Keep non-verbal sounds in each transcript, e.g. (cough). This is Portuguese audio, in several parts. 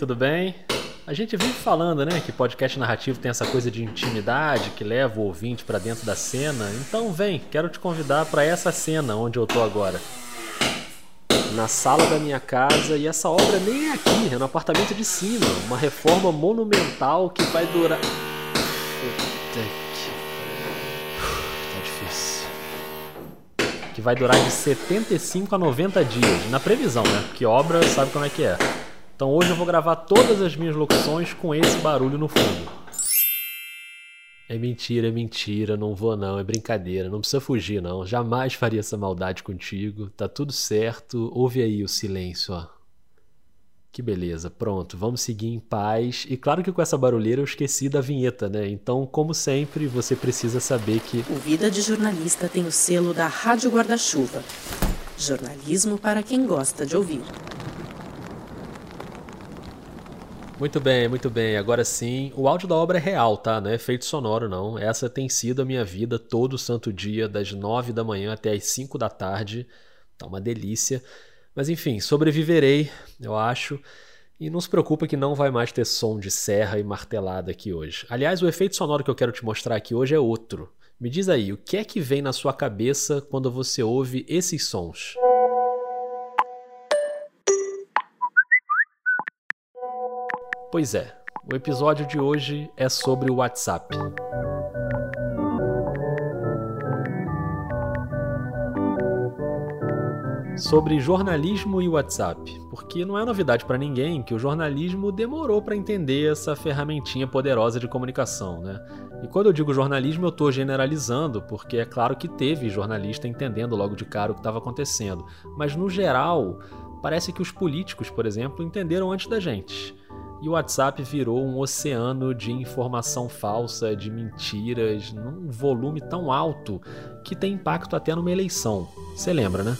Tudo bem? A gente vive falando, né, que podcast narrativo tem essa coisa de intimidade que leva o ouvinte para dentro da cena. Então vem, quero te convidar para essa cena onde eu tô agora. Na sala da minha casa e essa obra nem é aqui, é no apartamento de cima, uma reforma monumental que vai durar. Puta que... Tá difícil. Que vai durar de 75 a 90 dias, na previsão, né? Porque obra sabe como é que é. Então hoje eu vou gravar todas as minhas locuções com esse barulho no fundo. É mentira, é mentira, não vou não, é brincadeira, não precisa fugir não, jamais faria essa maldade contigo, tá tudo certo, ouve aí o silêncio, ó. Que beleza, pronto, vamos seguir em paz. E claro que com essa barulheira eu esqueci da vinheta, né? Então, como sempre, você precisa saber que. O Vida de Jornalista tem o selo da Rádio Guarda-Chuva. Jornalismo para quem gosta de ouvir. Muito bem, muito bem. Agora sim, o áudio da obra é real, tá? Não é efeito sonoro, não. Essa tem sido a minha vida todo santo dia, das nove da manhã até as cinco da tarde. Tá uma delícia. Mas enfim, sobreviverei, eu acho. E não se preocupa que não vai mais ter som de serra e martelada aqui hoje. Aliás, o efeito sonoro que eu quero te mostrar aqui hoje é outro. Me diz aí, o que é que vem na sua cabeça quando você ouve esses sons? Pois é, o episódio de hoje é sobre o WhatsApp. Sobre jornalismo e WhatsApp, porque não é novidade para ninguém que o jornalismo demorou para entender essa ferramentinha poderosa de comunicação, né? E quando eu digo jornalismo, eu estou generalizando, porque é claro que teve jornalista entendendo logo de cara o que estava acontecendo, mas no geral, parece que os políticos, por exemplo, entenderam antes da gente e o WhatsApp virou um oceano de informação falsa, de mentiras, num volume tão alto que tem impacto até numa eleição. Você lembra, né?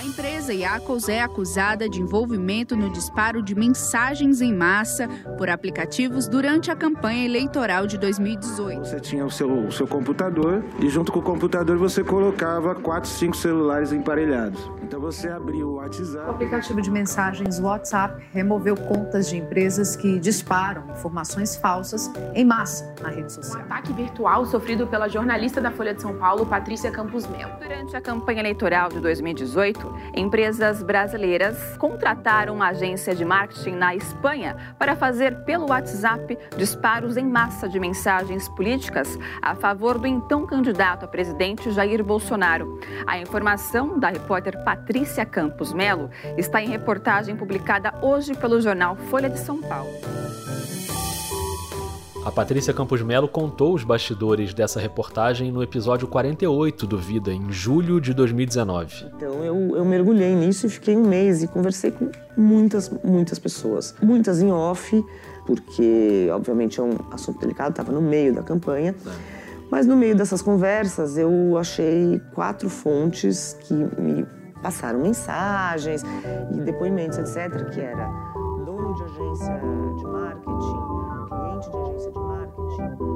A empresa Yacos é acusada de envolvimento no disparo de mensagens em massa por aplicativos durante a campanha eleitoral de 2018. Você tinha o seu, o seu computador e junto com o computador você colocava quatro, cinco celulares emparelhados. Então você abriu o WhatsApp. O aplicativo de mensagens WhatsApp removeu contas de empresas que disparam informações falsas em massa na rede social. Um ataque virtual sofrido pela jornalista da Folha de São Paulo, Patrícia Campos Melo. Durante a campanha eleitoral de 2018, empresas brasileiras contrataram uma agência de marketing na Espanha para fazer pelo WhatsApp disparos em massa de mensagens políticas a favor do então candidato a presidente Jair Bolsonaro. A informação da repórter Patrícia Campos Melo está em reportagem publicada hoje pelo jornal Folha de São Paulo. A Patrícia Campos Melo contou os bastidores dessa reportagem no episódio 48 do Vida, em julho de 2019. Então eu, eu mergulhei nisso e fiquei um mês e conversei com muitas, muitas pessoas. Muitas em off, porque obviamente é um assunto delicado, estava no meio da campanha. É. Mas no meio dessas conversas eu achei quatro fontes que me passaram mensagens e depoimentos, etc., que era dono de agência de marketing, marketing,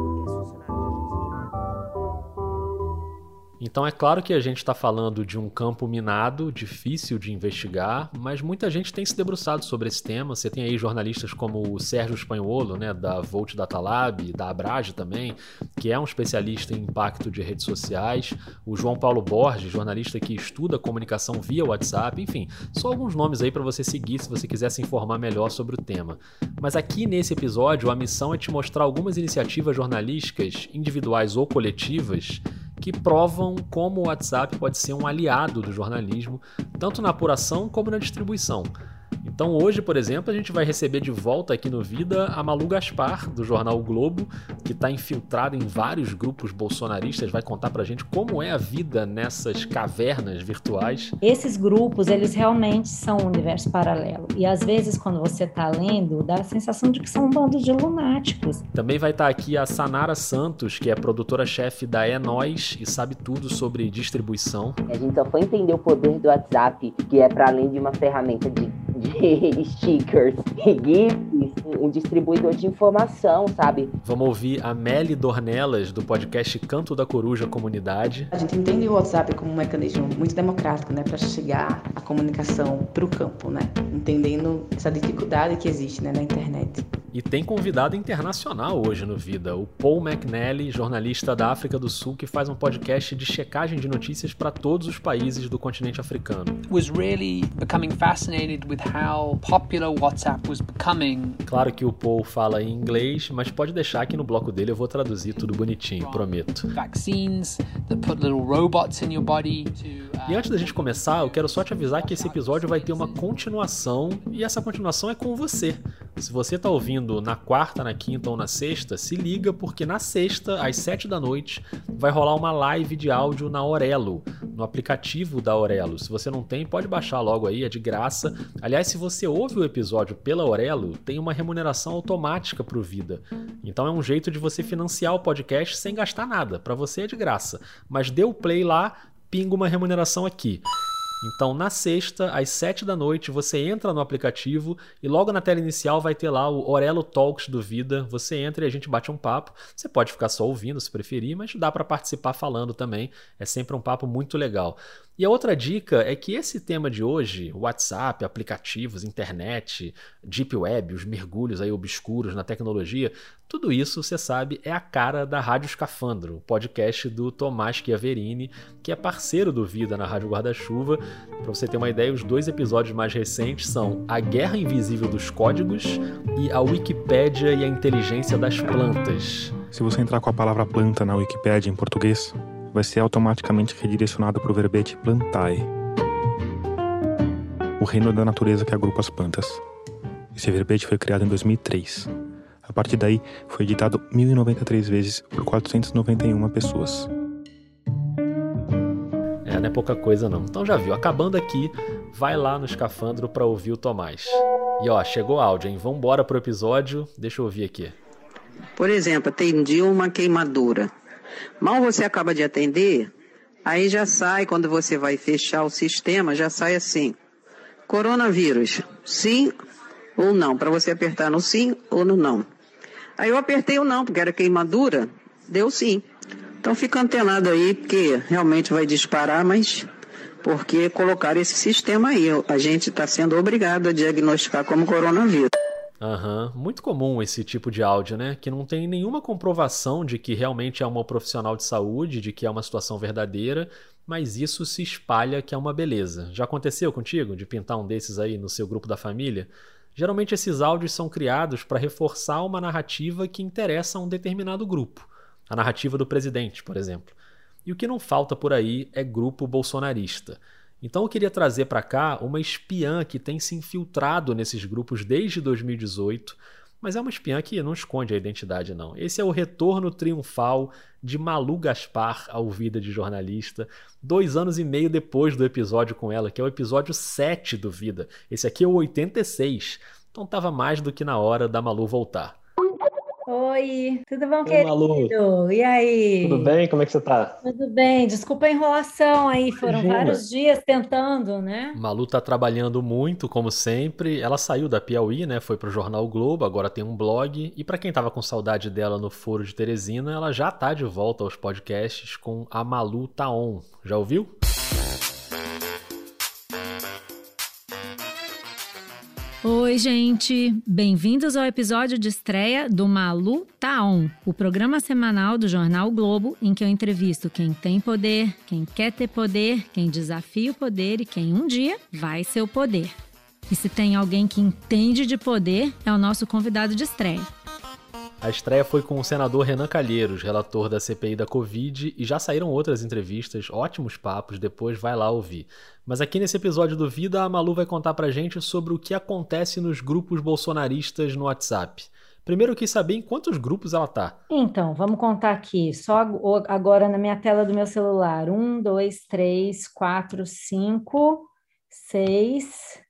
então é claro que a gente está falando de um campo minado, difícil de investigar, mas muita gente tem se debruçado sobre esse tema. Você tem aí jornalistas como o Sérgio Espanholo, né, da Volt Data Lab, da Abrage também, que é um especialista em impacto de redes sociais. O João Paulo Borges, jornalista que estuda comunicação via WhatsApp. Enfim, só alguns nomes aí para você seguir se você quiser se informar melhor sobre o tema. Mas aqui nesse episódio, a missão é te mostrar algumas iniciativas jornalísticas, individuais ou coletivas, que provam como o WhatsApp pode ser um aliado do jornalismo, tanto na apuração como na distribuição. Então hoje, por exemplo, a gente vai receber de volta aqui no Vida a Malu Gaspar, do jornal o Globo, que está infiltrada em vários grupos bolsonaristas, vai contar pra gente como é a vida nessas cavernas virtuais. Esses grupos, eles realmente são um universo paralelo. E às vezes, quando você está lendo, dá a sensação de que são um bando de lunáticos. Também vai estar tá aqui a Sanara Santos, que é produtora-chefe da É Nós e sabe tudo sobre distribuição. A gente só foi entender o poder do WhatsApp, que é para além de uma ferramenta de de (laughs) stickers e GIFs, um distribuidor de informação, sabe? Vamos ouvir a Meli Dornelas, do podcast Canto da Coruja Comunidade. A gente entende o WhatsApp como um mecanismo muito democrático, né, para chegar a comunicação para o campo, né, entendendo essa dificuldade que existe, né, na internet. E tem convidado internacional hoje no Vida, o Paul McNally, jornalista da África do Sul, que faz um podcast de checagem de notícias para todos os países do continente africano. Was really becoming fascinated with how popular WhatsApp was becoming. Claro que o Paul fala em inglês, mas pode deixar que no bloco dele eu vou traduzir tudo bonitinho, prometo. Vaccines that put little robots in your body to e antes da gente começar, eu quero só te avisar que esse episódio vai ter uma continuação e essa continuação é com você. Se você está ouvindo na quarta, na quinta ou na sexta, se liga porque na sexta, às sete da noite, vai rolar uma live de áudio na Orelo, no aplicativo da Orelo. Se você não tem, pode baixar logo aí, é de graça. Aliás, se você ouve o episódio pela Orelo, tem uma remuneração automática para o Vida. Então é um jeito de você financiar o podcast sem gastar nada. Para você é de graça. Mas dê o play lá, pinga uma remuneração aqui. Então, na sexta, às 7 da noite, você entra no aplicativo e logo na tela inicial vai ter lá o Orelo Talks do Vida. Você entra e a gente bate um papo. Você pode ficar só ouvindo se preferir, mas dá para participar falando também. É sempre um papo muito legal. E a outra dica é que esse tema de hoje, WhatsApp, aplicativos, internet, deep web, os mergulhos aí obscuros na tecnologia, tudo isso, você sabe, é a cara da Rádio Escafandro, podcast do Tomás Chiaverini, que é parceiro do Vida na Rádio Guarda-Chuva. Para você ter uma ideia, os dois episódios mais recentes são A Guerra Invisível dos Códigos e a Wikipédia e a Inteligência das Plantas. Se você entrar com a palavra planta na Wikipédia em português, vai ser automaticamente redirecionado para o verbete plantae, o reino da natureza que agrupa as plantas. Esse verbete foi criado em 2003. A partir daí, foi editado 1093 vezes por 491 pessoas. É, não é pouca coisa não. Então já viu, acabando aqui, vai lá no escafandro para ouvir o Tomás. E ó, chegou áudio, hein? Vambora pro episódio, deixa eu ouvir aqui. Por exemplo, atendi uma queimadura. Mal você acaba de atender, aí já sai, quando você vai fechar o sistema, já sai assim: coronavírus, sim ou não, para você apertar no sim ou no não. Aí eu apertei o não, porque era queimadura, deu sim. Então fica antenado aí, porque realmente vai disparar, mas porque colocar esse sistema aí, a gente está sendo obrigado a diagnosticar como coronavírus. Aham, uhum. muito comum esse tipo de áudio, né? Que não tem nenhuma comprovação de que realmente é uma profissional de saúde, de que é uma situação verdadeira, mas isso se espalha que é uma beleza. Já aconteceu contigo de pintar um desses aí no seu grupo da família? Geralmente esses áudios são criados para reforçar uma narrativa que interessa a um determinado grupo. A narrativa do presidente, por exemplo. E o que não falta por aí é grupo bolsonarista. Então eu queria trazer para cá uma espiã que tem se infiltrado nesses grupos desde 2018, mas é uma espiã que não esconde a identidade não. Esse é o retorno triunfal de Malu Gaspar ao Vida de Jornalista, dois anos e meio depois do episódio com ela, que é o episódio 7 do Vida. Esse aqui é o 86, então estava mais do que na hora da Malu voltar. Oi, tudo bom, Oi, querido? Malu. E aí? Tudo bem? Como é que você tá? Tudo bem. Desculpa a enrolação aí, foram Imagina. vários dias tentando, né? Malu tá trabalhando muito, como sempre. Ela saiu da Piauí, né? Foi pro Jornal Globo, agora tem um blog. E para quem tava com saudade dela no Foro de Teresina, ela já tá de volta aos podcasts com a Malu Taon. Já ouviu? Oi, gente! Bem-vindos ao episódio de estreia do Malu Taon, o programa semanal do Jornal Globo, em que eu entrevisto quem tem poder, quem quer ter poder, quem desafia o poder e quem um dia vai ser o poder. E se tem alguém que entende de poder, é o nosso convidado de estreia. A estreia foi com o senador Renan Calheiros, relator da CPI da Covid, e já saíram outras entrevistas, ótimos papos, depois vai lá ouvir. Mas aqui nesse episódio do Vida, a Malu vai contar pra gente sobre o que acontece nos grupos bolsonaristas no WhatsApp. Primeiro eu quis saber em quantos grupos ela tá. Então, vamos contar aqui, só agora na minha tela do meu celular. Um, dois, três, quatro, cinco, seis,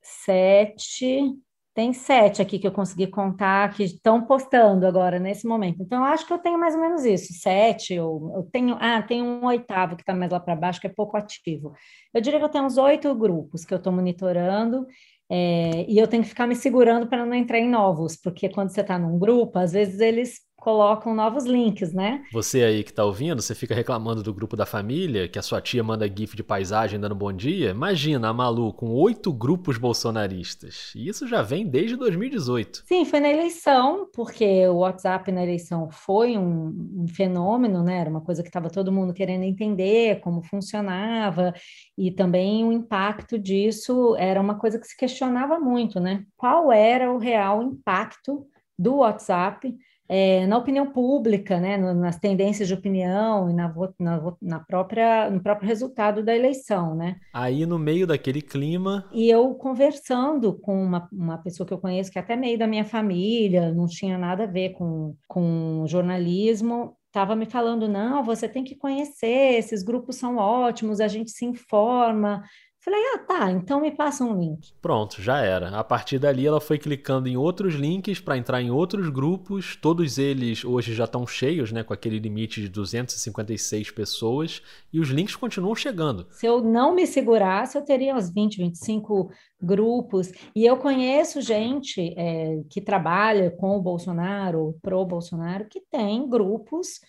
sete, tem sete aqui que eu consegui contar que estão postando agora nesse momento. Então, eu acho que eu tenho mais ou menos isso, sete, ou eu tenho, ah, tem um oitavo que está mais lá para baixo, que é pouco ativo. Eu diria que eu tenho uns oito grupos que eu estou monitorando, é, e eu tenho que ficar me segurando para não entrar em novos, porque quando você está num grupo, às vezes eles colocam novos links, né? Você aí que tá ouvindo, você fica reclamando do grupo da família, que a sua tia manda gif de paisagem dando bom dia. Imagina a Malu com oito grupos bolsonaristas. E isso já vem desde 2018. Sim, foi na eleição, porque o WhatsApp na eleição foi um, um fenômeno, né? Era uma coisa que estava todo mundo querendo entender como funcionava, e também o impacto disso era uma coisa que se questionava muito, né? Qual era o real impacto do WhatsApp? É, na opinião pública, né, nas tendências de opinião e na, na, na, própria, no próprio resultado da eleição, né? Aí no meio daquele clima. E eu conversando com uma, uma pessoa que eu conheço, que é até meio da minha família, não tinha nada a ver com, com jornalismo, estava me falando: não, você tem que conhecer, esses grupos são ótimos, a gente se informa, Falei, ah, tá, então me passa um link. Pronto, já era. A partir dali ela foi clicando em outros links para entrar em outros grupos. Todos eles hoje já estão cheios, né, com aquele limite de 256 pessoas, e os links continuam chegando. Se eu não me segurasse, eu teria uns 20, 25 grupos. E eu conheço gente é, que trabalha com o Bolsonaro, pro Bolsonaro, que tem grupos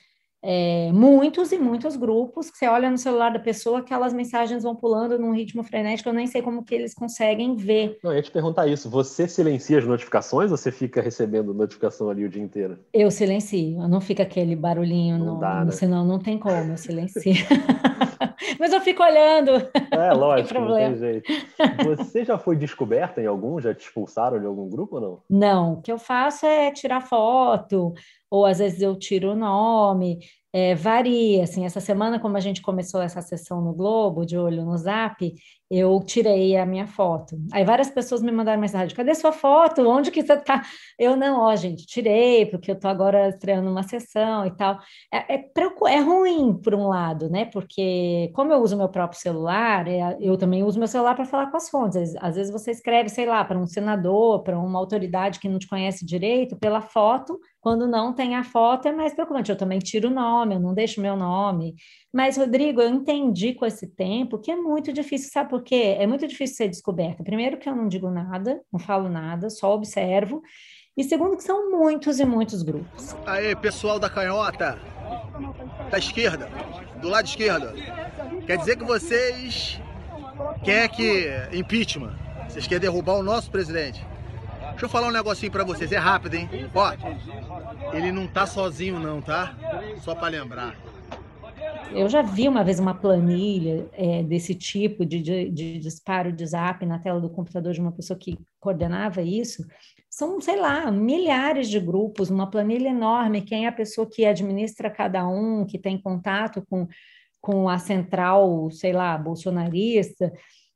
é, muitos e muitos grupos, que você olha no celular da pessoa, aquelas mensagens vão pulando num ritmo frenético, eu nem sei como que eles conseguem ver. Não, eu ia te perguntar isso, você silencia as notificações ou você fica recebendo notificação ali o dia inteiro? Eu silencio, não fica aquele barulhinho, não no, dá, no, né? senão não tem como, eu silencio. (laughs) Mas eu fico olhando. (laughs) É, lógico, não tem, não tem jeito. Você já foi descoberta em algum? Já te expulsaram de algum grupo ou não? Não, o que eu faço é tirar foto, ou às vezes eu tiro o nome, é, varia, assim, essa semana, como a gente começou essa sessão no Globo, de olho no Zap, eu tirei a minha foto. Aí várias pessoas me mandaram mensagem, cadê sua foto? Onde que você tá? Eu, não, ó, gente, tirei, porque eu tô agora estreando uma sessão e tal. É, é, é ruim, por um lado, né? Porque como eu uso meu próprio celular, é, eu também uso meu celular para falar com as fontes. Às vezes você escreve, sei lá, para um senador, para uma autoridade que não te conhece direito, pela foto, quando não tem a foto, é mais preocupante. Eu também tiro o nome, eu não deixo meu nome. Mas, Rodrigo, eu entendi com esse tempo que é muito difícil, sabe por quê? É muito difícil ser descoberta. Primeiro, que eu não digo nada, não falo nada, só observo. E segundo, que são muitos e muitos grupos. Aí, pessoal da canhota, da esquerda, do lado esquerdo, quer dizer que vocês querem que impeachment? Vocês querem derrubar o nosso presidente? Deixa eu falar um negocinho para vocês, é rápido, hein? Ó, ele não tá sozinho não, tá? Só para lembrar. Eu já vi uma vez uma planilha é, desse tipo de, de, de, disparo de zap na tela do computador de uma pessoa que coordenava isso. São, sei lá, milhares de grupos, uma planilha enorme. Quem é a pessoa que administra cada um, que tem contato com, com a central, sei lá, bolsonarista.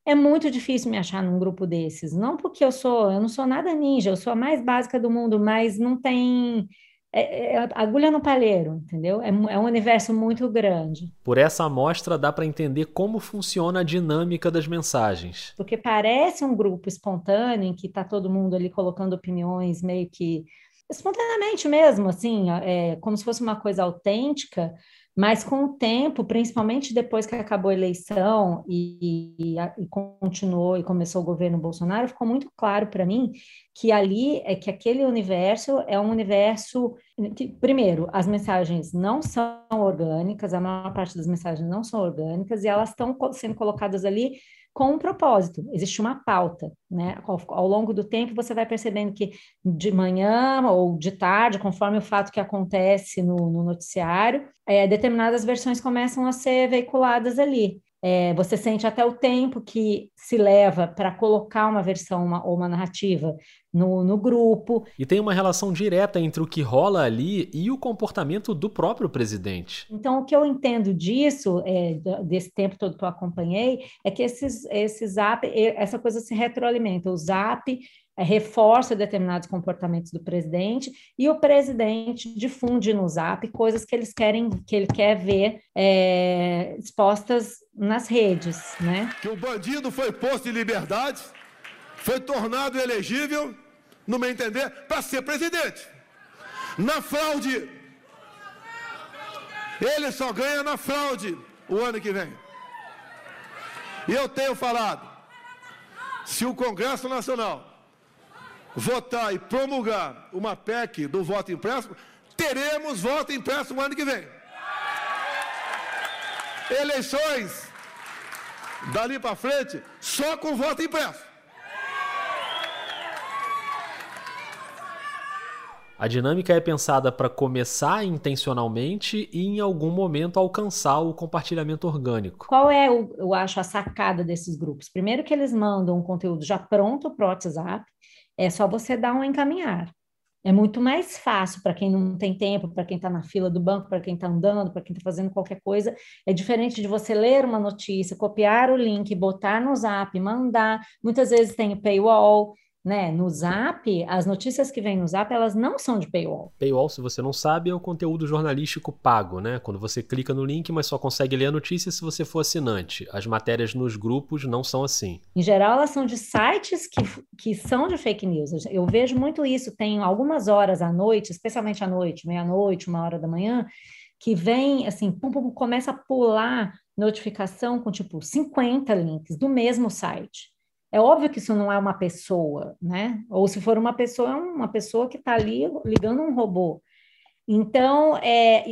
É muito difícil me achar num grupo desses. Não porque eu sou, eu não sou nada ninja, eu sou a mais básica do mundo, mas não tem é, é, agulha no palheiro, entendeu? É, é, um universo muito grande. Por essa amostra dá para entender como funciona a dinâmica das mensagens. Porque parece um grupo espontâneo em que está todo mundo ali colocando opiniões meio que espontaneamente mesmo, assim, é, como se fosse uma coisa autêntica, mas com o tempo, principalmente depois que acabou a eleição e, e, e continuou e começou o governo Bolsonaro, ficou muito claro para mim que ali é que aquele universo é um universo que, primeiro, as mensagens não são orgânicas, a maior parte das mensagens não são orgânicas e elas estão sendo colocadas ali com um propósito, existe uma pauta, né? Ao, ao, longo do tempo você vai percebendo que de manhã ou de tarde, conforme o fato que acontece no, no noticiário, é, determinadas versões começam a ser veiculadas ali. É, você sente até o tempo que se leva para colocar uma versão uma, ou uma narrativa no, no grupo. E tem uma relação direta entre o que rola ali e o comportamento do próprio presidente. Então, o que eu entendo disso, é, desse tempo todo que eu acompanhei, é que esses, esses zap, essa coisa se retroalimenta. O zap reforça determinados comportamentos do presidente e o presidente difunde no Zap coisas que eles querem, que ele quer ver é, expostas nas redes, né? Que o bandido foi posto em liberdade, foi tornado elegível no meu entender, para ser presidente. Na fraude. Ele só ganha na fraude o ano que vem. E eu tenho falado, se o Congresso Nacional votar e promulgar uma PEC do voto impresso, teremos voto impresso no ano que vem. Eleições dali para frente só com voto impresso. A dinâmica é pensada para começar intencionalmente e em algum momento alcançar o compartilhamento orgânico. Qual é, eu acho, a sacada desses grupos? Primeiro que eles mandam um conteúdo já pronto para o WhatsApp, é só você dar um encaminhar. É muito mais fácil para quem não tem tempo, para quem está na fila do banco, para quem está andando, para quem está fazendo qualquer coisa. É diferente de você ler uma notícia, copiar o link, botar no zap, mandar. Muitas vezes tem o paywall, né? No Zap, as notícias que vêm no Zap, elas não são de paywall. Paywall, se você não sabe, é o conteúdo jornalístico pago, né? Quando você clica no link, mas só consegue ler a notícia se você for assinante. As matérias nos grupos não são assim. Em geral, elas são de sites que, que são de fake news. Eu vejo muito isso, tem algumas horas à noite, especialmente à noite, meia-noite, uma hora da manhã, que vem, assim, pum, pum, começa a pular notificação com, tipo, 50 links do mesmo site. É óbvio que isso não é uma pessoa, né? Ou se for uma pessoa, é uma pessoa que está ali ligando um robô. Então, é,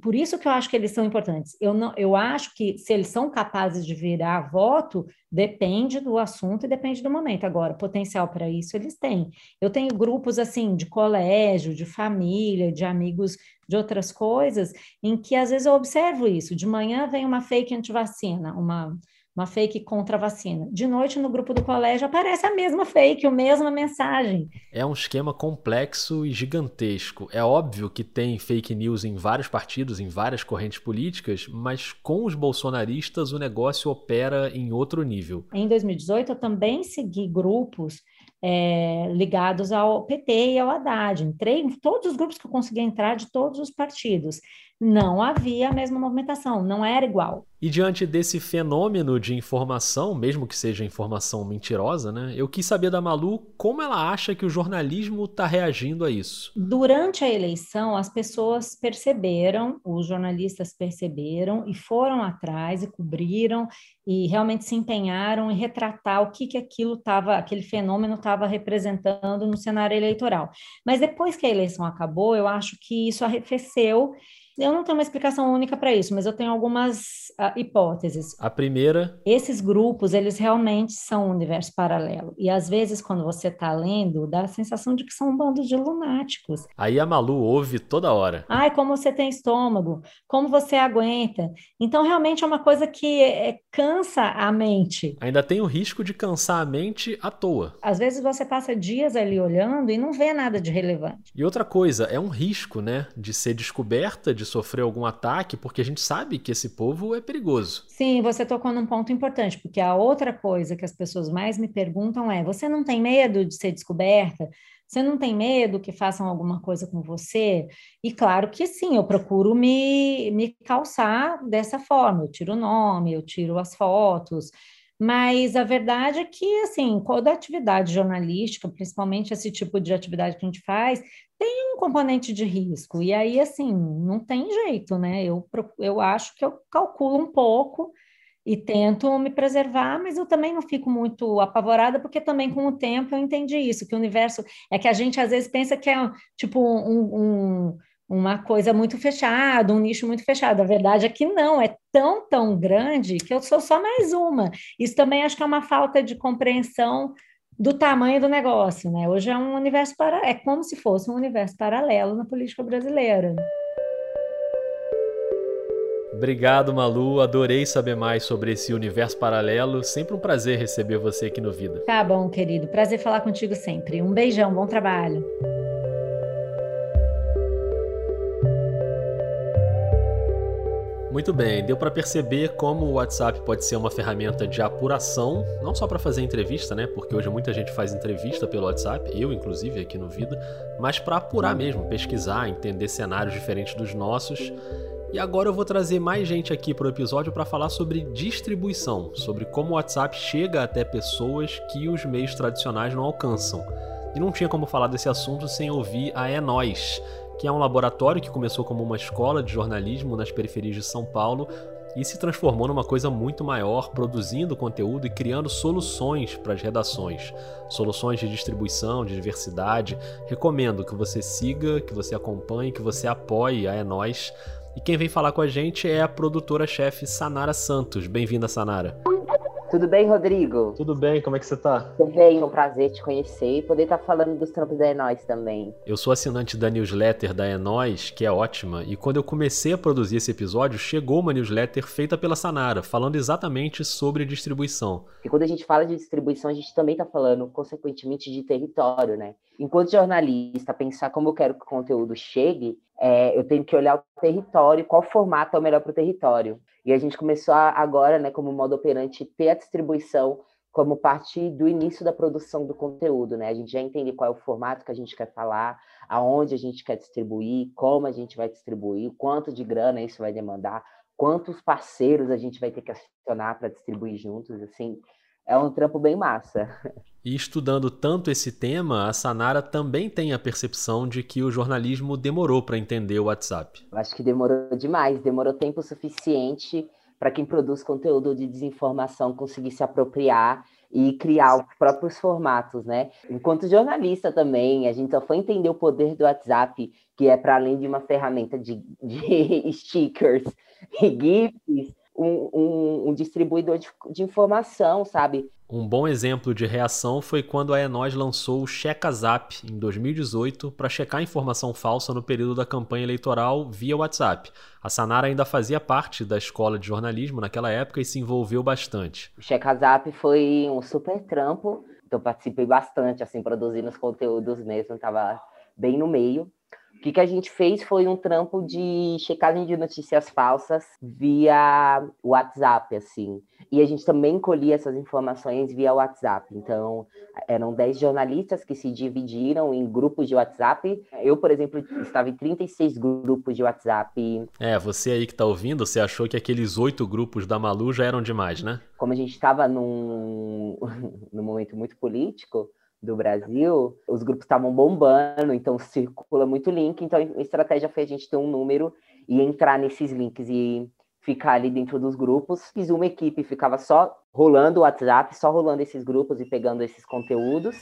por isso que eu acho que eles são importantes. Eu, não, eu acho que se eles são capazes de virar voto, depende do assunto e depende do momento. Agora, potencial para isso eles têm. Eu tenho grupos assim de colégio, de família, de amigos de outras coisas, em que às vezes eu observo isso. De manhã vem uma fake antivacina, uma uma fake contra a vacina. De noite, no grupo do colégio, aparece a mesma fake, a mesma mensagem. É um esquema complexo e gigantesco. É óbvio que tem fake news em vários partidos, em várias correntes políticas, mas com os bolsonaristas o negócio opera em outro nível. Em 2018, eu também segui grupos é, ligados ao PT e ao Haddad. Entrei em todos os grupos que eu consegui entrar de todos os partidos não havia a mesma movimentação, não era igual. E diante desse fenômeno de informação, mesmo que seja informação mentirosa, né? Eu quis saber da Malu como ela acha que o jornalismo está reagindo a isso. Durante a eleição, as pessoas perceberam, os jornalistas perceberam e foram atrás e cobriram e realmente se empenharam em retratar o que, que aquilo estava, aquele fenômeno estava representando no cenário eleitoral. Mas depois que a eleição acabou, eu acho que isso arrefeceu eu não tenho uma explicação única para isso, mas eu tenho algumas uh, hipóteses. A primeira. Esses grupos, eles realmente são um universo paralelo. E às vezes, quando você está lendo, dá a sensação de que são um bando de lunáticos. Aí a Malu ouve toda hora. Ai, como você tem estômago, como você aguenta. Então, realmente é uma coisa que é, cansa a mente. Ainda tem o risco de cansar a mente à toa. Às vezes você passa dias ali olhando e não vê nada de relevante. E outra coisa, é um risco, né? De ser descoberta, de sofrer algum ataque, porque a gente sabe que esse povo é perigoso. Sim, você tocou num ponto importante, porque a outra coisa que as pessoas mais me perguntam é: você não tem medo de ser descoberta? Você não tem medo que façam alguma coisa com você? E claro que sim, eu procuro me, me calçar dessa forma. Eu tiro o nome, eu tiro as fotos, mas a verdade é que, assim, toda atividade jornalística, principalmente esse tipo de atividade que a gente faz, tem um componente de risco. E aí, assim, não tem jeito, né? Eu, eu acho que eu calculo um pouco e tento me preservar, mas eu também não fico muito apavorada, porque também com o tempo eu entendi isso, que o universo é que a gente às vezes pensa que é tipo um, um uma coisa muito fechada, um nicho muito fechado. A verdade é que não, é tão, tão grande que eu sou só mais uma. Isso também acho que é uma falta de compreensão do tamanho do negócio, né? Hoje é um universo para é como se fosse um universo paralelo na política brasileira. Obrigado, Malu. Adorei saber mais sobre esse universo paralelo. Sempre um prazer receber você aqui no Vida. Tá bom, querido. Prazer falar contigo sempre. Um beijão, bom trabalho. Muito bem, deu para perceber como o WhatsApp pode ser uma ferramenta de apuração, não só para fazer entrevista, né? Porque hoje muita gente faz entrevista pelo WhatsApp, eu inclusive aqui no Vida, mas para apurar mesmo, pesquisar, entender cenários diferentes dos nossos. E agora eu vou trazer mais gente aqui para o episódio para falar sobre distribuição, sobre como o WhatsApp chega até pessoas que os meios tradicionais não alcançam. E não tinha como falar desse assunto sem ouvir a É Nós, que é um laboratório que começou como uma escola de jornalismo nas periferias de São Paulo e se transformou numa coisa muito maior, produzindo conteúdo e criando soluções para as redações, soluções de distribuição, de diversidade. Recomendo que você siga, que você acompanhe, que você apoie a É Nós. E quem vem falar com a gente é a produtora-chefe Sanara Santos. Bem-vinda, Sanara. Tudo bem, Rodrigo? Tudo bem, como é que você tá? Tudo bem, um prazer te conhecer e poder estar tá falando dos trampos da Enóis também. Eu sou assinante da newsletter da Enóis, que é ótima, e quando eu comecei a produzir esse episódio, chegou uma newsletter feita pela Sanara, falando exatamente sobre distribuição. E quando a gente fala de distribuição, a gente também está falando, consequentemente, de território, né? Enquanto jornalista, pensar como eu quero que o conteúdo chegue, é, eu tenho que olhar o território, qual formato é o melhor para o território. E a gente começou a, agora, né, como modo operante, ter a distribuição como parte do início da produção do conteúdo, né? A gente já entende qual é o formato que a gente quer falar, aonde a gente quer distribuir, como a gente vai distribuir, quanto de grana isso vai demandar, quantos parceiros a gente vai ter que acionar para distribuir juntos, assim, é um trampo bem massa. (laughs) E estudando tanto esse tema, a Sanara também tem a percepção de que o jornalismo demorou para entender o WhatsApp. acho que demorou demais, demorou tempo suficiente para quem produz conteúdo de desinformação conseguir se apropriar e criar os próprios formatos, né? Enquanto jornalista também, a gente só foi entender o poder do WhatsApp, que é para além de uma ferramenta de, de (laughs) stickers e GIFs, um, um, um distribuidor de, de, informação, sabe? Um bom exemplo de reação foi quando a Enós lançou o ChecaZap em 2018 para checar informação falsa no período da campanha eleitoral via WhatsApp. A Sanara ainda fazia parte da escola de jornalismo naquela época e se envolveu bastante. O ChecaZap foi um super trampo, então participei bastante, assim, produzindo os conteúdos mesmo, estava bem no meio. O que, que a gente fez foi um trampo de checagem de notícias falsas via WhatsApp, assim. E a gente também colhia essas informações via WhatsApp. Então, eram 10 jornalistas que se dividiram em grupos de WhatsApp. Eu, por exemplo, estava em 36 grupos de WhatsApp. É, você aí que está ouvindo, você achou que aqueles oito grupos da Malu já eram demais, né? Como a gente estava num, (laughs) num momento muito político, do Brasil, os grupos estavam bombando, então circula muito link. Então a estratégia foi a gente ter um número e entrar nesses links e ficar ali dentro dos grupos. Fiz uma equipe, ficava só rolando o WhatsApp, só rolando esses grupos e pegando esses conteúdos.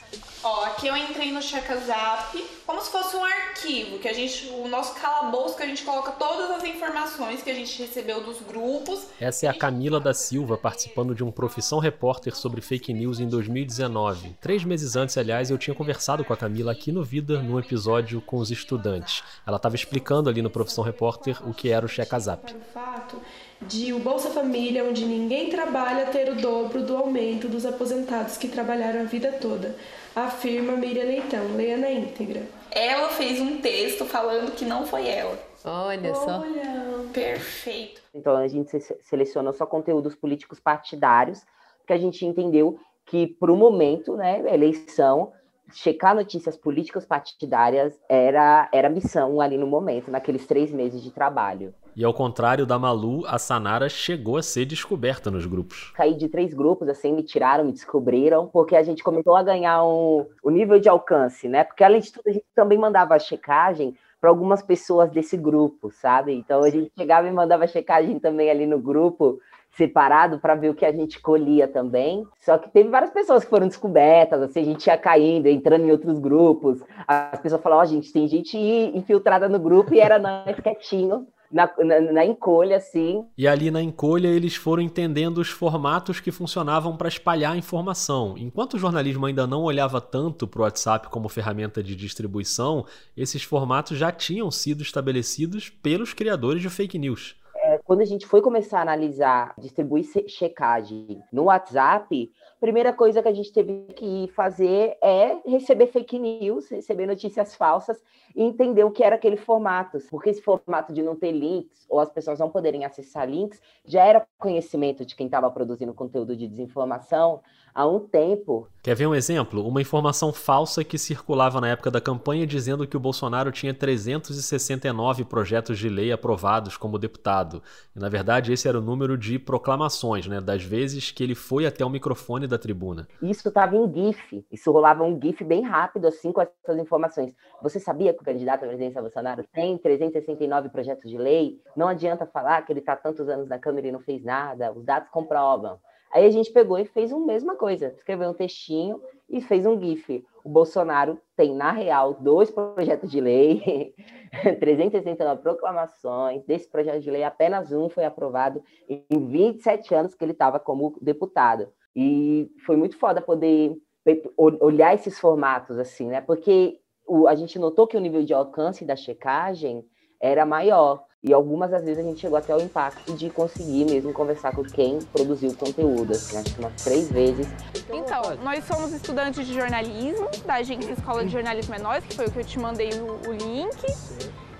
Ó, aqui eu entrei no ChecaZap, como se fosse um arquivo, que a gente, o nosso calabouço, que a gente coloca todas as informações que a gente recebeu dos grupos. Essa é a Camila da Silva participando de um Profissão Repórter sobre fake news em 2019. Três meses antes, aliás, eu tinha conversado com a Camila aqui no Vida, num episódio com os estudantes. Ela estava explicando ali no Profissão Repórter o que era o ChecaZap. O fato de o Bolsa Família, onde ninguém trabalha, ter o dobro do aumento dos aposentados que trabalharam a vida toda, afirma Miriam Leitão. Leia na íntegra. Ela fez um texto falando que não foi ela. Olha só. Olha, perfeito. Então a gente selecionou só conteúdos políticos partidários, porque a gente entendeu que, para o momento, né, eleição, checar notícias políticas partidárias era, era missão ali no momento, naqueles três meses de trabalho. E ao contrário da Malu, a Sanara chegou a ser descoberta nos grupos. Caí de três grupos, assim, me tiraram, me descobriram, porque a gente começou a ganhar um, o nível de alcance, né? Porque além de tudo, a gente também mandava checagem para algumas pessoas desse grupo, sabe? Então a gente chegava e mandava checagem também ali no grupo separado para ver o que a gente colhia também. Só que teve várias pessoas que foram descobertas, assim, a gente ia caindo, entrando em outros grupos. As pessoas falavam, ó, oh, gente, tem gente infiltrada no grupo e era nós quietinho na, na, na, encolha, assim. E ali na encolha eles foram entendendo os formatos que funcionavam para espalhar a informação. Enquanto o jornalismo ainda não olhava tanto para o WhatsApp como ferramenta de distribuição, esses formatos já tinham sido estabelecidos pelos criadores de fake news. É, quando a gente foi começar a analisar, distribuir checagem no WhatsApp, primeira coisa que a gente teve que fazer é receber fake news, receber notícias falsas e entender o que era aquele formato. Porque esse formato de não ter links ou as pessoas não poderem acessar links já era conhecimento de quem estava produzindo conteúdo de desinformação há um tempo. Quer ver um exemplo? Uma informação falsa que circulava na época da campanha dizendo que o Bolsonaro tinha 369 projetos de lei aprovados como deputado. E, na verdade, esse era o número de proclamações, né? Das vezes que ele foi até o microfone da tribuna. Isso estava em GIF. Isso rolava um GIF bem rápido, assim, com essas informações. Você sabia que o candidato à presidência Bolsonaro tem 369 projetos de lei? Não adianta falar que ele está tantos anos na Câmara e não fez nada. Os dados comprovam. Aí a gente pegou e fez a mesma coisa, escreveu um textinho e fez um GIF. O Bolsonaro tem, na real, dois projetos de lei, (laughs) 369 proclamações. Desse projeto de lei, apenas um foi aprovado em 27 anos que ele estava como deputado. E foi muito foda poder olhar esses formatos, assim, né? Porque o, a gente notou que o nível de alcance da checagem era maior. E algumas das vezes a gente chegou até o impacto de conseguir mesmo conversar com quem produziu o conteúdo, assim, acho que umas três vezes. Então, nós somos estudantes de jornalismo da Agência Escola de Jornalismo é Nós, que foi o que eu te mandei o, o link.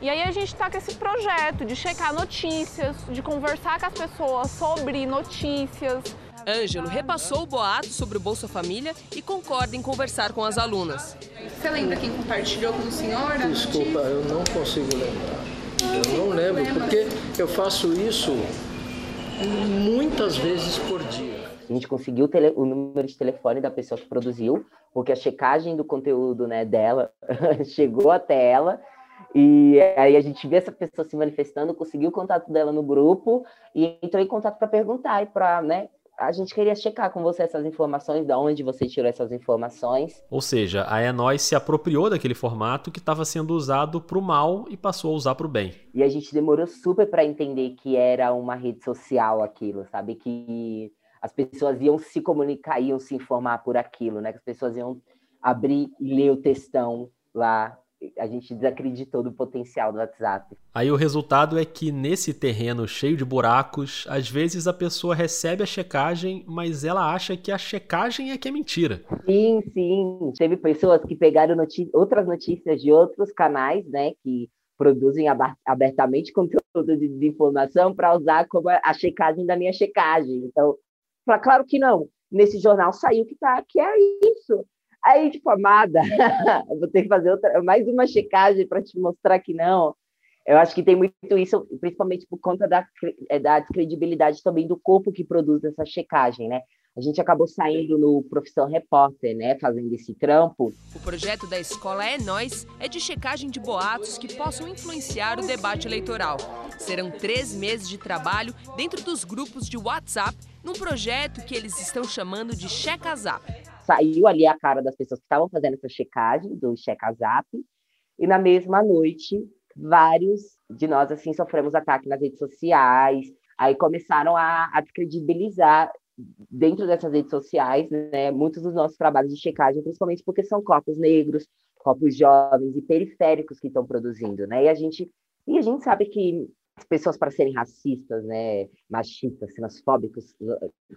E aí a gente está com esse projeto de checar notícias, de conversar com as pessoas sobre notícias. Ângelo repassou o boato sobre o Bolsa Família e concorda em conversar com as alunas. Você lembra quem compartilhou com o senhor? Desculpa, eu não consigo lembrar. Eu não lembro, porque eu faço isso muitas vezes por dia. A gente conseguiu o, o número de telefone da pessoa que produziu, porque a checagem do conteúdo né, dela (laughs) chegou até ela. E aí a gente vê essa pessoa se manifestando, conseguiu o contato dela no grupo e entrou em contato para perguntar e para né, a gente queria checar com você essas informações, de onde você tirou essas informações. Ou seja, a Enóis se apropriou daquele formato que estava sendo usado para o mal e passou a usar para o bem. E a gente demorou super para entender que era uma rede social aquilo, sabe? Que as pessoas iam se comunicar, iam se informar por aquilo, né? Que as pessoas iam abrir e ler o textão lá a gente desacreditou do potencial do WhatsApp. Aí o resultado é que nesse terreno cheio de buracos, às vezes a pessoa recebe a checagem, mas ela acha que a checagem é que é mentira. Sim, sim. Teve pessoas que pegaram outras notícias de outros canais, né, que produzem abertamente conteúdo de desinformação para usar como a checagem da minha checagem. Então, claro que não. Nesse jornal saiu que tá que é isso. Aí, tipo, amada, (laughs) vou ter que fazer outra, mais uma checagem para te mostrar que não. Eu acho que tem muito isso, principalmente por conta da, é, da descredibilidade também do corpo que produz essa checagem, né? A gente acabou saindo no Profissão Repórter, né? Fazendo esse trampo. O projeto da Escola É Nós é de checagem de boatos que possam influenciar o debate eleitoral. Serão três meses de trabalho dentro dos grupos de WhatsApp, num projeto que eles estão chamando de Checa Zap saiu ali a cara das pessoas que estavam fazendo essa checagem do check-zap, e na mesma noite, vários de nós, assim, sofremos ataque nas redes sociais, aí começaram a, a descredibilizar dentro dessas redes sociais, né, muitos dos nossos trabalhos de checagem, principalmente porque são corpos negros, corpos jovens e periféricos que estão produzindo, né, e a gente, e a gente sabe que pessoas para serem racistas, né, machistas, xenofóbicos,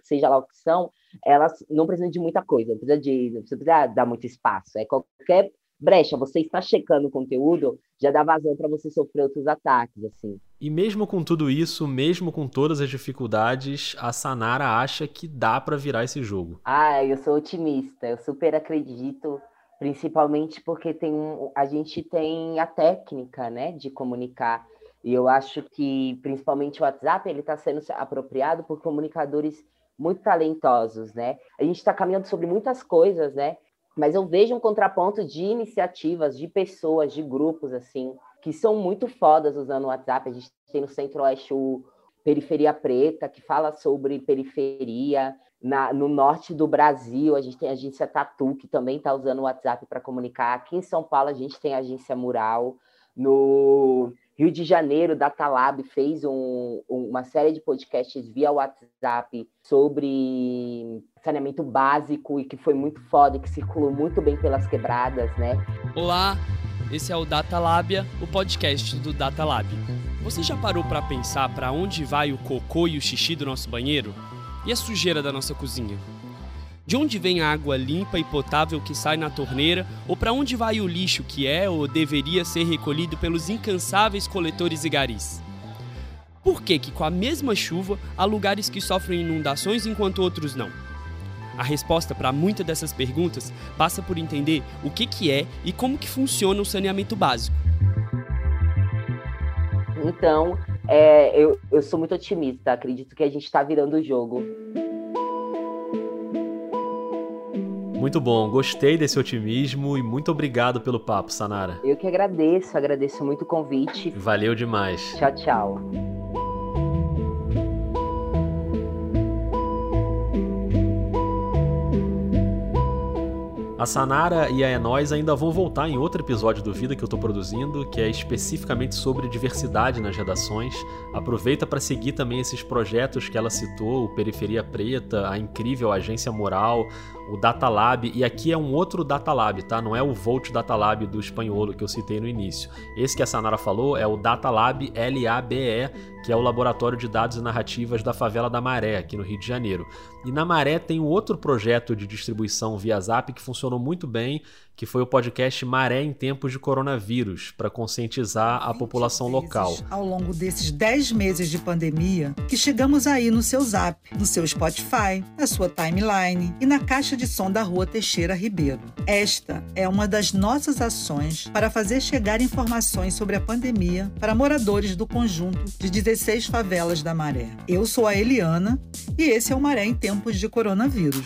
seja lá o que são, elas não precisam de muita coisa, não precisa de, não precisa dar muito espaço. É qualquer brecha, você está checando o conteúdo, já dá vazão para você sofrer outros ataques, assim. E mesmo com tudo isso, mesmo com todas as dificuldades, a Sanara acha que dá para virar esse jogo. Ah, eu sou otimista, eu super acredito, principalmente porque tem um, a gente tem a técnica, né, de comunicar e eu acho que, principalmente o WhatsApp, ele está sendo apropriado por comunicadores muito talentosos, né? A gente está caminhando sobre muitas coisas, né? Mas eu vejo um contraponto de iniciativas, de pessoas, de grupos, assim, que são muito fodas usando o WhatsApp. A gente tem no Centro-Oeste o Periferia Preta, que fala sobre periferia. Na, no norte do Brasil, a gente tem a agência Tatu, que também está usando o WhatsApp para comunicar. Aqui em São Paulo, a gente tem a agência Mural. No Rio de Janeiro, da Talab fez um, uma série de podcasts via WhatsApp sobre saneamento básico e que foi muito foda, que circulou muito bem pelas quebradas, né? Olá, esse é o Data Lábia, o podcast do Data Lab. Você já parou para pensar para onde vai o cocô e o xixi do nosso banheiro? E a sujeira da nossa cozinha? De onde vem a água limpa e potável que sai na torneira, ou para onde vai o lixo que é ou deveria ser recolhido pelos incansáveis coletores e garis? Por que, que com a mesma chuva há lugares que sofrem inundações enquanto outros não? A resposta para muitas dessas perguntas passa por entender o que, que é e como que funciona o saneamento básico. Então, É, eu, eu sou muito otimista, acredito que a gente está virando o jogo. Muito bom, gostei desse otimismo e muito obrigado pelo papo, Sanara. Eu que agradeço, agradeço muito o convite. Valeu demais. Tchau, tchau. A Sanara e a Enóis ainda vão voltar em outro episódio do Vida que eu estou produzindo, que é especificamente sobre diversidade nas redações. Aproveita para seguir também esses projetos que ela citou, o Periferia Preta, a incrível Agência Moral, o Data Lab, e aqui é um outro Data Lab, tá? Não é o Volt Data Lab do espanholo que eu citei no início. Esse que a Sanara falou é o Data Lab LABE, que é o Laboratório de Dados e Narrativas da Favela da Maré, aqui no Rio de Janeiro. E na Maré tem um outro projeto de distribuição via Zap que funcionou muito bem, que foi o podcast Maré em Tempos de Coronavírus, para conscientizar a população local. Ao longo desses 10 meses de pandemia, que chegamos aí no seu Zap, no seu Spotify, na sua timeline e na caixa de som da rua Teixeira Ribeiro. Esta é uma das nossas ações para fazer chegar informações sobre a pandemia para moradores do conjunto de 16 favelas da Maré. Eu sou a Eliana e esse é o Maré em Tempos de Coronavírus.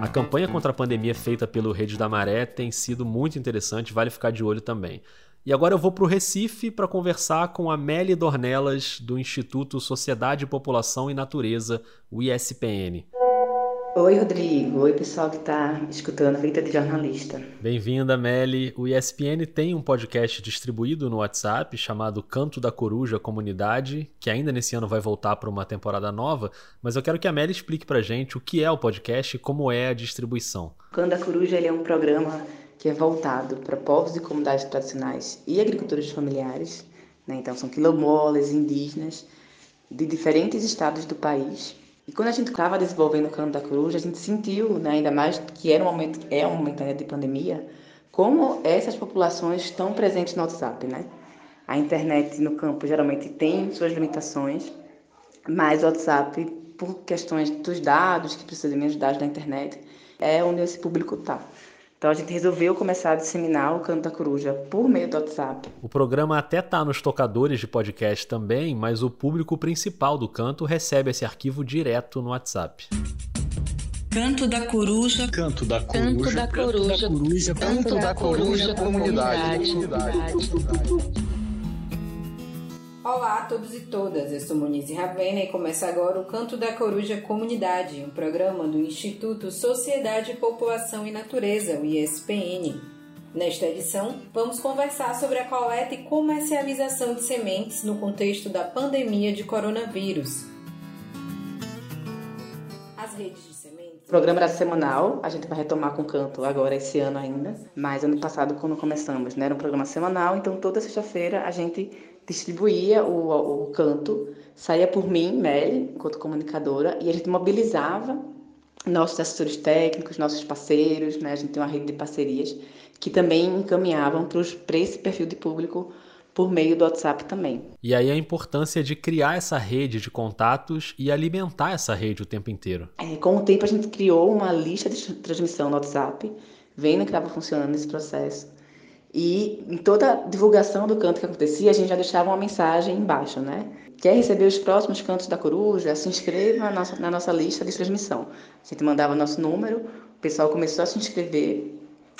A campanha contra a pandemia feita pelo Rede da Maré tem sido muito interessante, vale ficar de olho também. E agora eu vou para o Recife para conversar com a Meli Dornelas, do Instituto Sociedade, População e Natureza, o ISPN. Oi, Rodrigo. Oi, pessoal que está escutando Vida de Jornalista. Bem-vinda, Meli. O ESPN tem um podcast distribuído no WhatsApp chamado Canto da Coruja Comunidade, que ainda nesse ano vai voltar para uma temporada nova, mas eu quero que a Meli explique para gente o que é o podcast e como é a distribuição. O Canto da Coruja é um programa que é voltado para povos e comunidades tradicionais e agricultores familiares, né? então são quilombolas, indígenas, de diferentes estados do país e quando a gente estava desenvolvendo o Canto da Coruja, a gente sentiu, né, ainda mais que era um momento, é um momento de pandemia, como essas populações estão presentes no WhatsApp, né? A internet no campo geralmente tem suas limitações, mas o WhatsApp, por questões dos dados, que precisa de menos dados da internet, é onde esse público está. Então a gente resolveu começar a disseminar o Canto da Coruja por meio do WhatsApp. O programa até está nos tocadores de podcast também, mas o público principal do canto recebe esse arquivo direto no WhatsApp. Canto da Coruja. Canto da Coruja. Canto da Coruja. Canto da Coruja. Comunidade. Olá a todos e todas, eu sou Monize Ravena e começa agora o Canto da Coruja Comunidade, um programa do Instituto Sociedade, População e Natureza, o ISPN. Nesta edição, vamos conversar sobre a coleta e comercialização de sementes no contexto da pandemia de coronavírus. As redes de sementes. O programa era semanal, a gente vai retomar com canto agora esse ano ainda, mas ano passado quando começamos, né, era um programa semanal, então toda sexta-feira a gente distribuía o, o canto, saía por mim, Meli, enquanto comunicadora, e a gente mobilizava nossos assessores técnicos, nossos parceiros, né? a gente tem uma rede de parcerias que também encaminhavam para esse perfil de público por meio do WhatsApp também. E aí a importância de criar essa rede de contatos e alimentar essa rede o tempo inteiro. É, com o tempo a gente criou uma lista de transmissão no WhatsApp, vendo que estava funcionando esse processo. E em toda a divulgação do canto que acontecia, a gente já deixava uma mensagem embaixo, né? Quer receber os próximos cantos da coruja? Se inscreva na nossa, na nossa lista de transmissão. A gente mandava nosso número, o pessoal começou a se inscrever,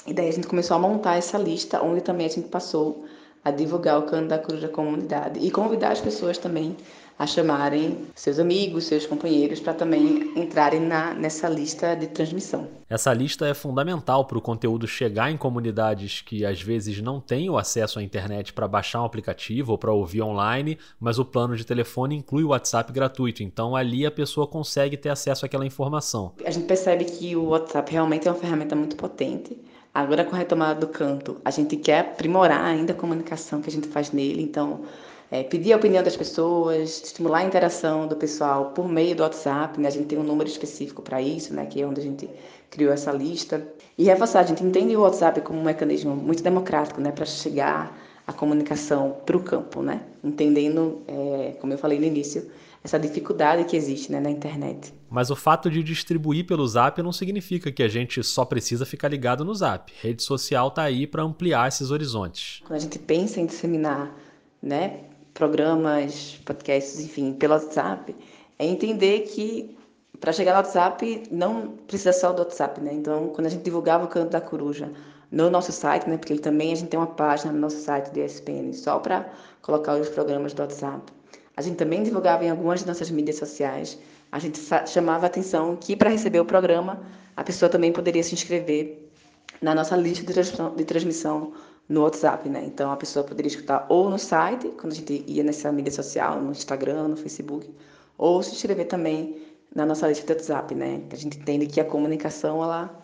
e daí a gente começou a montar essa lista, onde também a gente passou a divulgar o canto da coruja comunidade e convidar as pessoas também a chamarem seus amigos, seus companheiros para também entrarem na, nessa lista de transmissão. Essa lista é fundamental para o conteúdo chegar em comunidades que às vezes não têm o acesso à internet para baixar um aplicativo ou para ouvir online, mas o plano de telefone inclui o WhatsApp gratuito, então ali a pessoa consegue ter acesso àquela informação. A gente percebe que o WhatsApp realmente é uma ferramenta muito potente. Agora com a retomada do canto, a gente quer aprimorar ainda a comunicação que a gente faz nele, então é, pedir a opinião das pessoas, estimular a interação do pessoal por meio do WhatsApp, né? A gente tem um número específico para isso, né? Que é onde a gente criou essa lista. E reforçar, a gente entende o WhatsApp como um mecanismo muito democrático, né? Para chegar a comunicação para o campo, né? Entendendo, é, como eu falei no início, essa dificuldade que existe né, na internet. Mas o fato de distribuir pelo Zap não significa que a gente só precisa ficar ligado no Zap. Rede social está aí para ampliar esses horizontes. Quando a gente pensa em disseminar né, programas, podcasts, enfim, pelo WhatsApp, é entender que para chegar no WhatsApp não precisa só do WhatsApp, né? Então, quando a gente divulgava o Canto da Coruja no nosso site, né? Porque também a gente tem uma página no nosso site de ESPN só para colocar os programas do WhatsApp. A gente também divulgava em algumas de nossas mídias sociais. A gente chamava a atenção que para receber o programa a pessoa também poderia se inscrever na nossa lista de transmissão, de transmissão no WhatsApp, né? Então a pessoa poderia escutar ou no site, quando a gente ia nessa mídia social, no Instagram, no Facebook, ou se inscrever também na nossa lista de WhatsApp, né? A gente entende que a comunicação ela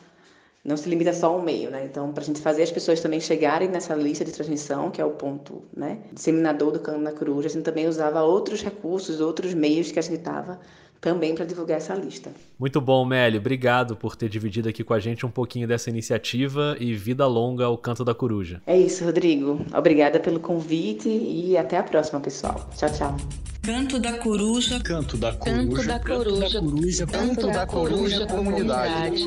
não se limita só ao meio, né? Então, para a gente fazer as pessoas também chegarem nessa lista de transmissão, que é o ponto, né, disseminador do cano da coruja, a gente também usava outros recursos, outros meios que a gente estava também para divulgar essa lista. Muito bom, Meli. Obrigado por ter dividido aqui com a gente um pouquinho dessa iniciativa e vida longa ao Canto da Coruja. É isso, Rodrigo. Obrigada pelo convite e até a próxima, pessoal. Tchau, tchau. Canto da Coruja. Canto da Coruja. Canto da Coruja. Canto da Coruja. Comunidade.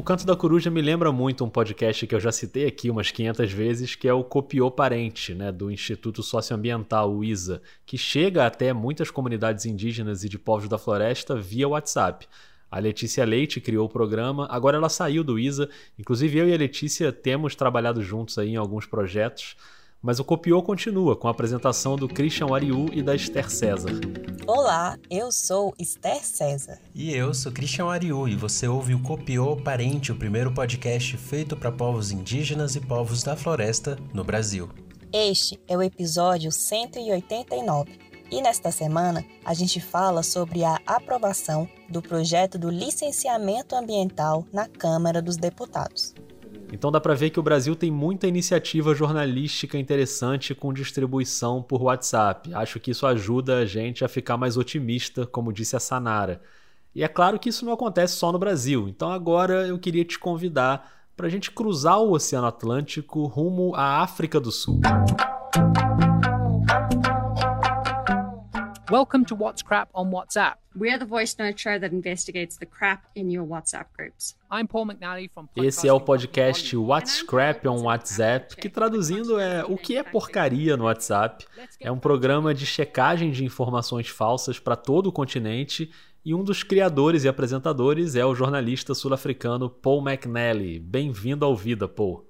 O Canto da Coruja me lembra muito um podcast que eu já citei aqui umas 500 vezes, que é o Copiou Parente, né, do Instituto Socioambiental, o ISA, que chega até muitas comunidades indígenas e de povos da floresta via WhatsApp. A Letícia Leite criou o programa, agora ela saiu do ISA, inclusive eu e a Letícia temos trabalhado juntos aí em alguns projetos. Mas o Copiou continua com a apresentação do Christian Ariu e da Esther César. Olá, eu sou Esther César. E eu sou Christian Ariu e você ouve o Copiou Parente, o primeiro podcast feito para povos indígenas e povos da floresta no Brasil. Este é o episódio 189. E nesta semana a gente fala sobre a aprovação do projeto do licenciamento ambiental na Câmara dos Deputados. Então dá para ver que o Brasil tem muita iniciativa jornalística interessante com distribuição por WhatsApp. Acho que isso ajuda a gente a ficar mais otimista, como disse a Sanara. E é claro que isso não acontece só no Brasil. Então agora eu queria te convidar para a gente cruzar o Oceano Atlântico rumo à África do Sul. Welcome to What's Crap on WhatsApp. We're the voice note show that investigates the crap in your WhatsApp groups. I'm Paul McNally from Esse é o podcast What's Crap on WhatsApp, que traduzindo é O que é porcaria no WhatsApp. É um programa de checagem de informações falsas para todo o continente e um dos criadores e apresentadores é o jornalista sul-africano Paul McNally. Bem-vindo ao Vida, Paul.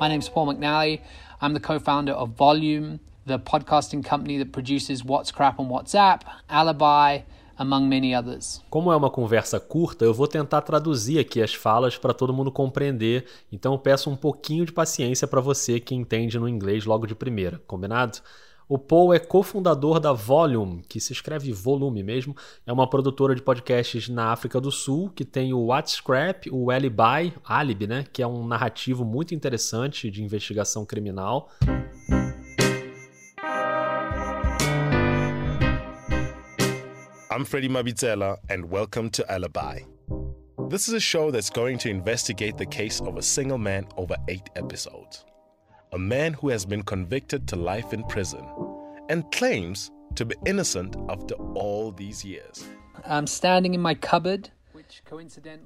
My name is Paul McNally. I'm the co-founder of Volume. The podcasting company that produces What's Crap on WhatsApp, Alibi, among many others. Como é uma conversa curta, eu vou tentar traduzir aqui as falas para todo mundo compreender, então eu peço um pouquinho de paciência para você que entende no inglês logo de primeira, combinado? O Paul é cofundador da Volume, que se escreve volume mesmo, é uma produtora de podcasts na África do Sul, que tem o What's Crap, o Alibi, Alibi, né, que é um narrativo muito interessante de investigação criminal. I'm Freddie Mabizela, and welcome to Alibi. This is a show that's going to investigate the case of a single man over eight episodes. A man who has been convicted to life in prison and claims to be innocent after all these years. I'm standing in my cupboard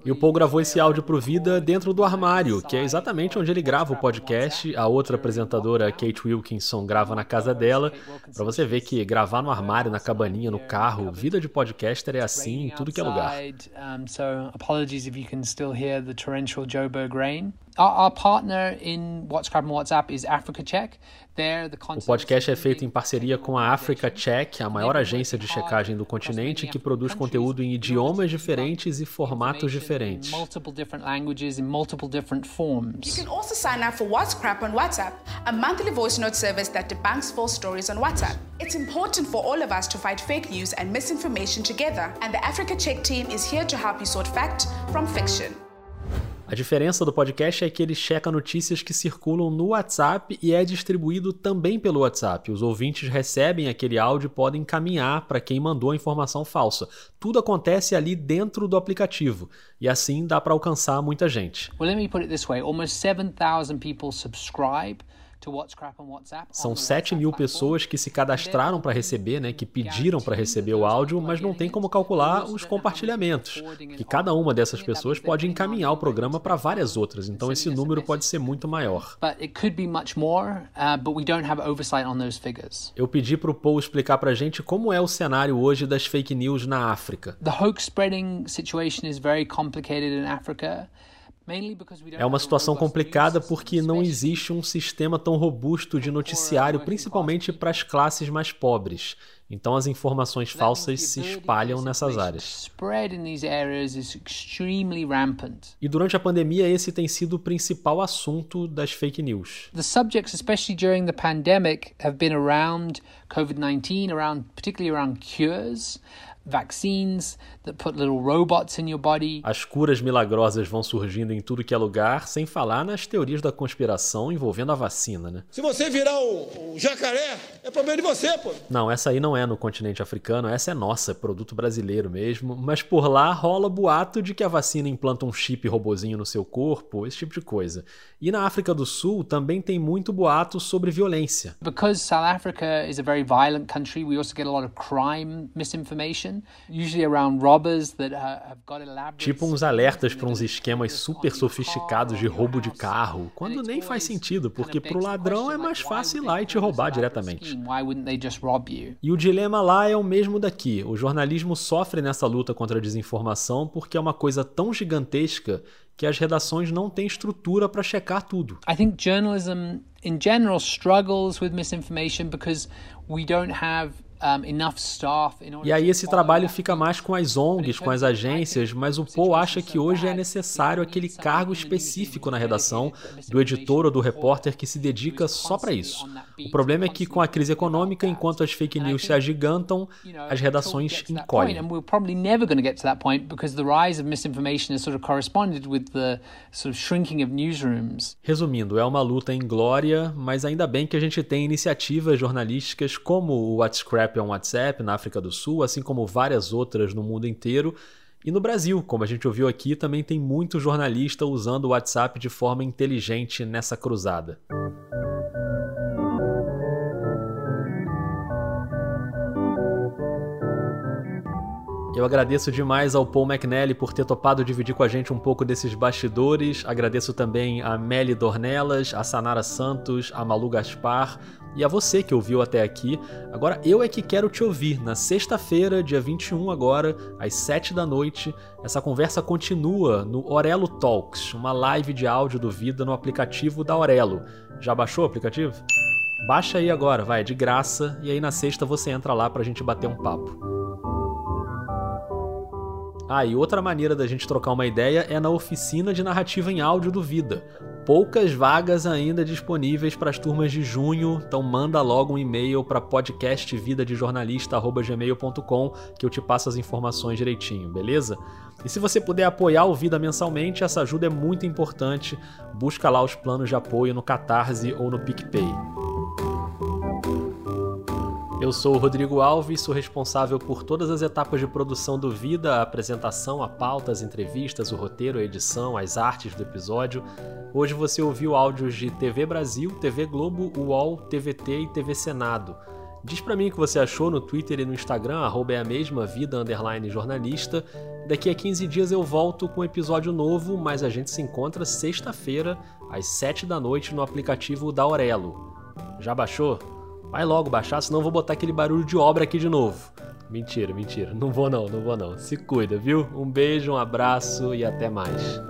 E o Paul gravou esse áudio pro Vida dentro do armário, que é exatamente onde ele grava o podcast. A outra apresentadora, Kate Wilkinson, grava na casa dela. Para você ver que gravar no armário, na cabaninha, no carro, vida de podcaster é assim em tudo que é lugar. Our, partner in WhatsApp and WhatsApp is Africa Check. O podcast é feito em parceria com a Africa Check, a maior agência de checagem do continente que produz conteúdo em idiomas diferentes e formatos diferentes. You can also sign up for What's Crap on WhatsApp, a monthly voice note service that debunks false stories on WhatsApp. It's important for all of us to fight fake news and misinformation together, and the Africa Check team is here to help you sort fact from fiction. A diferença do podcast é que ele checa notícias que circulam no WhatsApp e é distribuído também pelo WhatsApp. Os ouvintes recebem aquele áudio e podem encaminhar para quem mandou a informação falsa. Tudo acontece ali dentro do aplicativo e assim dá para alcançar muita gente. Well, let me put it this way: almost 7,000 people subscribe São 7 mil pessoas que se cadastraram para receber, né, que pediram para receber o áudio, mas não tem como calcular os compartilhamentos. Que cada uma dessas pessoas pode encaminhar o programa para várias outras, então esse número pode ser muito maior. Eu pedi para o Paul explicar para a gente como é o cenário hoje das fake news na África. The hoax spreading situation is very complicated in Africa. É uma situação complicada porque não existe um sistema tão robusto de noticiário, principalmente para as classes mais pobres. Então as informações falsas se espalham nessas áreas. E durante a pandemia esse tem sido o principal assunto das fake news. The subjects especially during the pandemic have been around COVID-19, around particularly around cures vaccines that put little robots in your body. As curas milagrosas vão surgindo em tudo que é lugar, sem falar nas teorias da conspiração envolvendo a vacina, né? Se você virar um, um jacaré, é problema de você, pô. Não, essa aí não é no continente africano, essa é nossa, é produto brasileiro mesmo, mas por lá rola boato de que a vacina implanta um chip robozinho no seu corpo, esse tipo de coisa. E na África do Sul também tem muito boato sobre violência. Because South Africa is a very violent country, we also get a lot of crime misinformation. Tipo uns alertas para uns esquemas super sofisticados de roubo de carro, quando nem faz sentido, porque pro ladrão é mais fácil ir lá e te roubar diretamente. E o dilema lá é o mesmo daqui. O jornalismo sofre nessa luta contra a desinformação porque é uma coisa tão gigantesca que as redações não têm estrutura para checar tudo. I think journalism in general struggles with misinformation because we don't have e aí esse trabalho fica mais com as ONGs, com as agências, mas o Paul acha que hoje é necessário aquele cargo específico na redação do editor ou do repórter que se dedica só para isso. O problema é que com a crise econômica, enquanto as fake news se agigantam, as redações encolhem. Resumindo, é uma luta em glória, mas ainda bem que a gente tem iniciativas jornalísticas como o What's Crap on WhatsApp na África do Sul, assim como várias outras no mundo inteiro. E no Brasil, como a gente ouviu aqui, também tem muito jornalista usando o WhatsApp de forma inteligente nessa cruzada. Eu agradeço demais ao Paul McNally por ter topado dividir com a gente um pouco desses bastidores. Agradeço também a Meli Dornelas, a Sanara Santos, a Malu Gaspar e a você que ouviu até aqui. Agora eu é que quero te ouvir na sexta-feira, dia 21 agora, às 7 da noite. Essa conversa continua no Orelo Talks, uma live de áudio do Vida no aplicativo da Orelo. Já baixou o aplicativo? Baixa aí agora, vai, de graça, e aí na sexta você entra lá pra gente bater um papo. Ah, e outra maneira da gente trocar uma ideia é na oficina de narrativa em áudio do Vida. Poucas vagas ainda disponíveis para as turmas de junho, então manda logo um e-mail para podcastvidadejornalista@gmail.com que eu te passo as informações direitinho, beleza? E se você puder apoiar o Vida mensalmente, essa ajuda é muito importante. Busca lá os planos de apoio no Catarse ou no PicPay. Eu sou o Rodrigo Alves, sou responsável por todas as etapas de produção do Vida, a apresentação, a pauta, as entrevistas, o roteiro, a edição, as artes do episódio. Hoje você ouviu áudios de TV Brasil, TV Globo, UOL, TVT e TV Senado. Diz para mim o que você achou no Twitter e no Instagram, arroba é a mesma, vida underline jornalista. Daqui a 15 dias eu volto com um episódio novo, mas a gente se encontra sexta-feira, às 7 da noite, no aplicativo da Aurelo. Já baixou? Vai logo baixar, senão eu vou botar aquele barulho de obra aqui de novo. Mentira, mentira. Não vou não, não vou não. Se cuida, viu? Um beijo, um abraço e até mais.